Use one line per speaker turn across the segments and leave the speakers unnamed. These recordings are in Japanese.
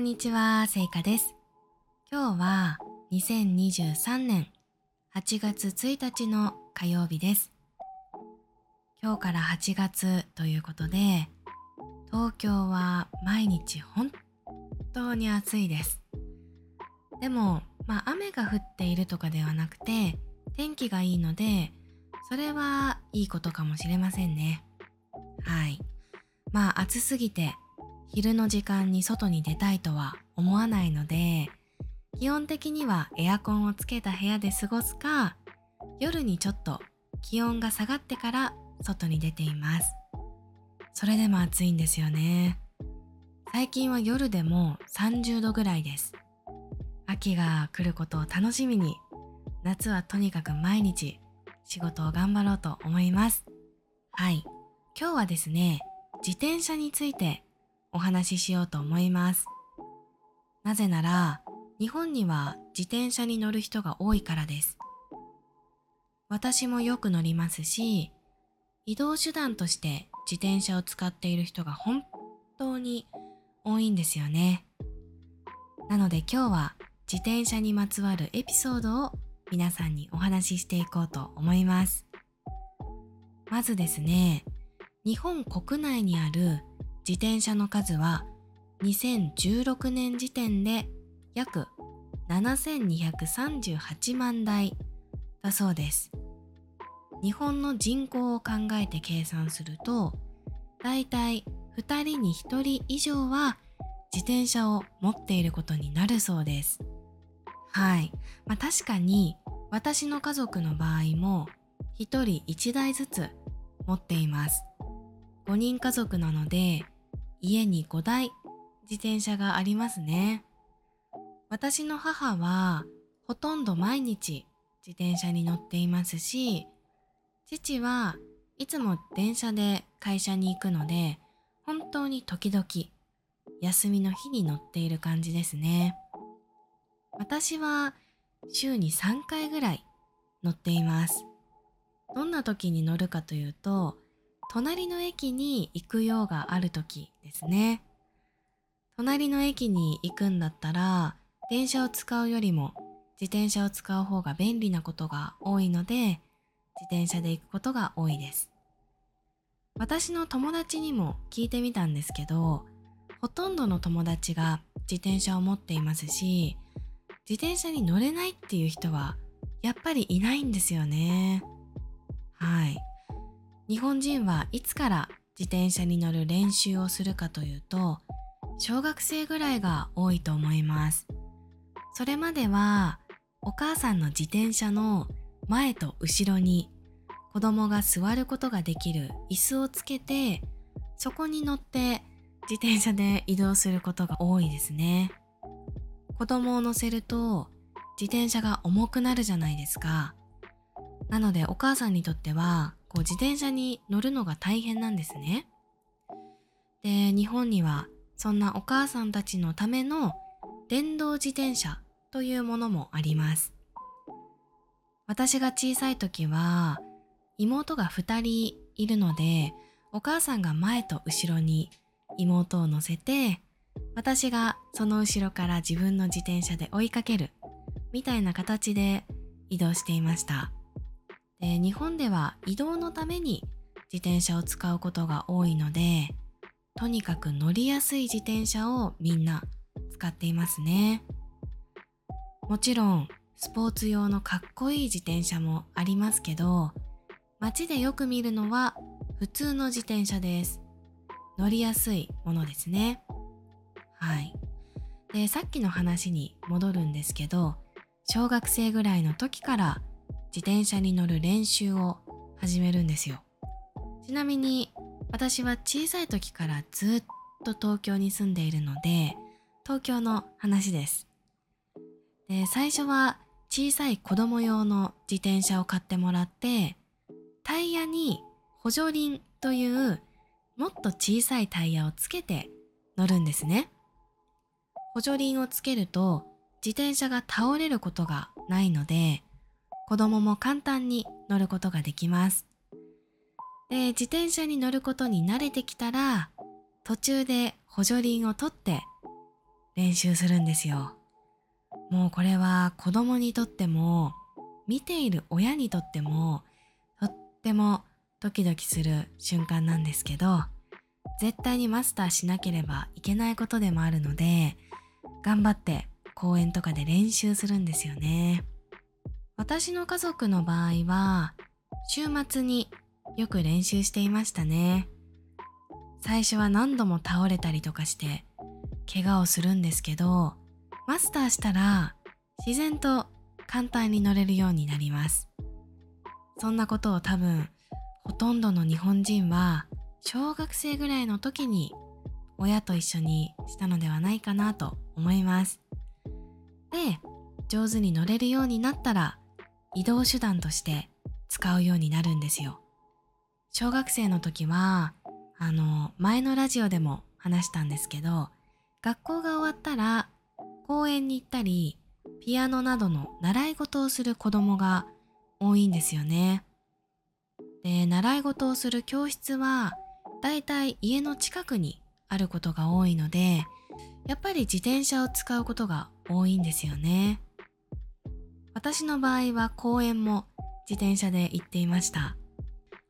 んにちは、せいかです。今日は2023年8月1日の火曜日です。今日から8月ということで、東京は毎日本当に暑いです。でも、まあ雨が降っているとかではなくて、天気がいいので、それはいいことかもしれませんね。はい。まあ暑すぎて昼の時間に外に出たいとは思わないので、基本的にはエアコンをつけた部屋で過ごすか、夜にちょっと気温が下がってから外に出ています。それでも暑いんですよね。最近は夜でも30度ぐらいです。秋が来ることを楽しみに、夏はとにかく毎日仕事を頑張ろうと思います。はい。今日はですね、自転車についてお話ししようと思います。なぜなら、日本には自転車に乗る人が多いからです。私もよく乗りますし、移動手段として自転車を使っている人が本当に多いんですよね。なので今日は自転車にまつわるエピソードを皆さんにお話ししていこうと思います。まずですね、日本国内にある自転車の数は2016年時点で約7238万台だそうです。日本の人口を考えて計算すると、だいたい2人に1人以上は自転車を持っていることになるそうです。はい。まあ確かに私の家族の場合も1人1台ずつ持っています。5人家族なので家に5台自転車がありますね。私の母はほとんど毎日自転車に乗っていますし、父はいつも電車で会社に行くので、本当に時々休みの日に乗っている感じですね。私は週に3回ぐらい乗っています。どんな時に乗るかというと、隣の駅に行く用がある時ですね。隣の駅に行くんだったら、電車を使うよりも自転車を使う方が便利なことが多いので、自転車で行くことが多いです。私の友達にも聞いてみたんですけど、ほとんどの友達が自転車を持っていますし、自転車に乗れないっていう人はやっぱりいないんですよね。はい。日本人はいつから自転車に乗る練習をするかというと、小学生ぐらいが多いと思います。それまではお母さんの自転車の前と後ろに子供が座ることができる椅子をつけて、そこに乗って自転車で移動することが多いですね。子供を乗せると自転車が重くなるじゃないですか。なのでお母さんにとってはこう自転車に乗るのが大変なんですね。で、日本にはそんなお母さんたちのための電動自転車というものもあります。私が小さい時は妹が2人いるのでお母さんが前と後ろに妹を乗せて私がその後ろから自分の自転車で追いかけるみたいな形で移動していました。で日本では移動のために自転車を使うことが多いのでとにかく乗りやすい自転車をみんな使っていますね。もちろんスポーツ用のかっこいい自転車もありますけど街でよく見るのは普通の自転車です。乗りやすいものですね。はい。で、さっきの話に戻るんですけど、小学生ぐらいの時から自転車に乗る練習を始めるんですよ。ちなみに私は小さい時からずっと東京に住んでいるので、東京の話です。で、最初は小さい子供用の自転車を買ってもらって、タイヤに補助輪というもっと小さいタイヤをつけて乗るんですね。補助輪をつけると自転車が倒れることがないので子供も簡単に乗ることができます。で、自転車に乗ることに慣れてきたら途中で補助輪を取って練習するんですよ。もうこれは子供にとっても見ている親にとってもとってもドキドキする瞬間なんですけど絶対にマスターしなければいけないことでもあるので頑張って公園とかで練習するんですよね私の家族の場合は週末によく練習していましたね。最初は何度も倒れたりとかして怪我をするんですけどマスターしたら自然と簡単に乗れるようになります。そんなことを多分ほとんどの日本人は小学生ぐらいの時に親と一緒にしたのではないかなと思います。で上手に乗れるようになったら移動手段として使うようになるんですよ。小学生の時はあの前のラジオでも話したんですけど学校が終わったら公園に行ったりピアノなどの習い事をする子供が多いんですよね。で習い事をする教室はだいたい家の近くにあることが多いのでやっぱり自転車を使うことが多いんですよね。私の場合は公園も自転車で行っていました。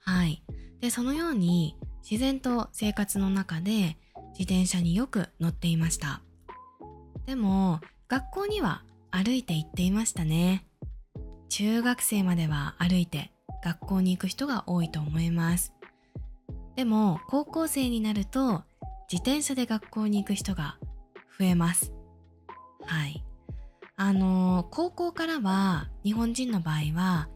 はい。でそのように自然と生活の中で自転車によく乗っていました。でも学校には歩いて行っていましたね。中学生までは歩いて学校に行く人が多いと思います。でも高校生になると自転車で学校に行く人が増えます。はい。あの高校からは日本人の場合は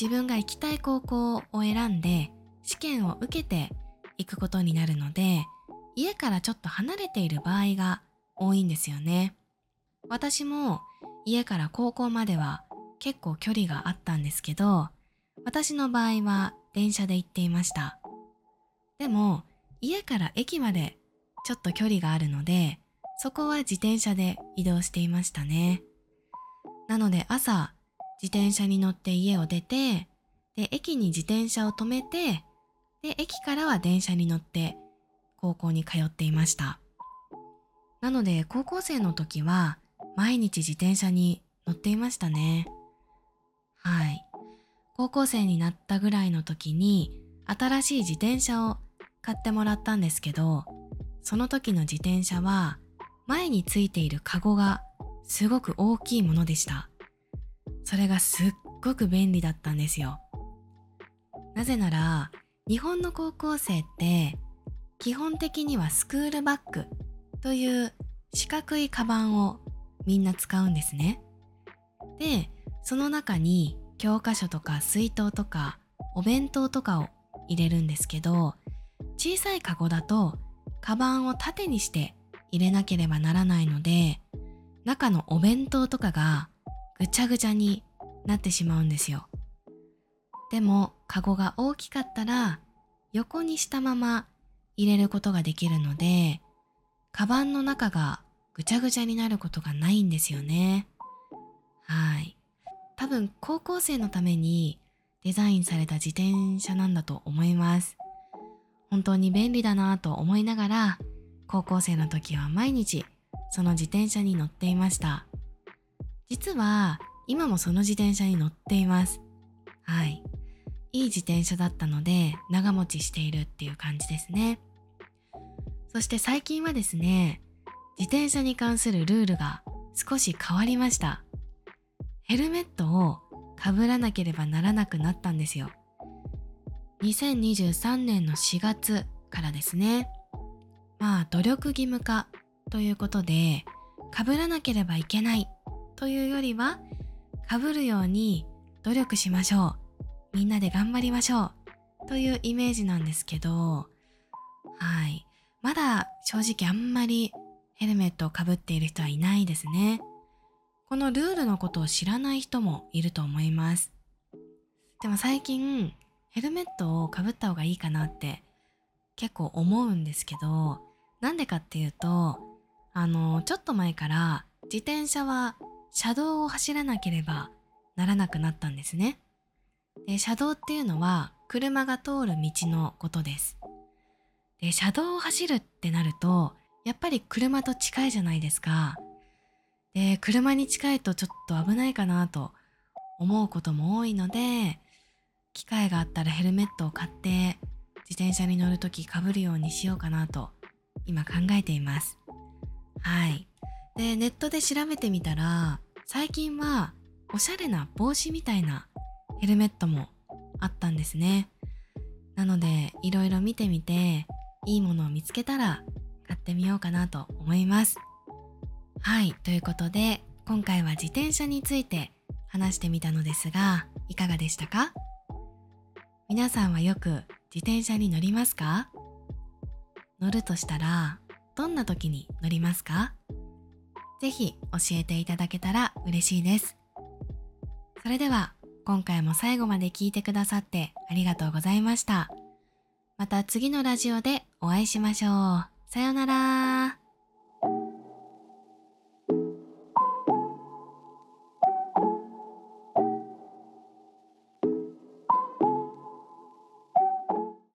自分が行きたい高校を選んで試験を受けて行くことになるので家からちょっと離れている場合が多いんですよね。私も家から高校までは結構距離があったんですけど私の場合は電車で行っていました。でも家から駅までちょっと距離があるのでそこは自転車で移動していましたね。なので朝自転車に乗って家を出てで駅に自転車を止めてで駅からは電車に乗って高校に通っていました。なので高校生の時は毎日自転車に乗っていましたね。はい。高校生になったぐらいの時に新しい自転車を買ってもらったんですけどその時の自転車は前についているカゴがすごく大きいものでした。それがすっごく便利だったんですよ。なぜなら日本の高校生って基本的にはスクールバッグという四角いカバンをみんな使うんですね。でその中に教科書とか水筒とかお弁当とかを入れるんですけど小さいカゴだとカバンを縦にして入れなければならないので中のお弁当とかがぐちゃぐちゃになってしまうんですよ。でもカゴが大きかったら横にしたまま入れることができるのでカバンの中がぐちゃぐちゃになることがないんですよね。はい。多分高校生のためにデザインされた自転車なんだと思います。本当に便利だなぁと思いながら高校生の時は毎日その自転車に乗っていました。実は今もその自転車に乗っています。はい。いい自転車だったので長持ちしているっていう感じですね。そして最近はですね自転車に関するルールが少し変わりました。ヘルメットをかぶらなければならなくなったんですよ。2023年の4月からですね。まあ努力義務化ということでかぶらなければいけないというよりはかぶるように努力しましょう。みんなで頑張りましょう。というイメージなんですけどはい。まだ正直あんまりヘルメットをかぶっている人はいないですね。このルールのことを知らない人もいると思います。でも最近ヘルメットをかぶった方がいいかなって結構思うんですけどなんでかっていうとあのちょっと前から自転車は車道を走らなければならなくなったんですねで車道っていうのは車が通る道のことですで車道を走るってなるとやっぱり車と近いじゃないですか。で、車に近いとちょっと危ないかなと思うことも多いので、機会があったらヘルメットを買って自転車に乗るとき被るようにしようかなと今考えています。はい。で、ネットで調べてみたら、最近はおしゃれな帽子みたいなヘルメットもあったんですね。なので、いろいろ見てみて、いいものを見つけたら買ってみようかなと思います。はい、ということで、今回は自転車について話してみたのですが、いかがでしたか？皆さんはよく自転車に乗りますか？乗るとしたら、どんな時に乗りますか？ぜひ教えていただけたら嬉しいです。それでは今回も最後まで聞いてくださってありがとうございました。また次のラジオでお会いしましょう。さようなら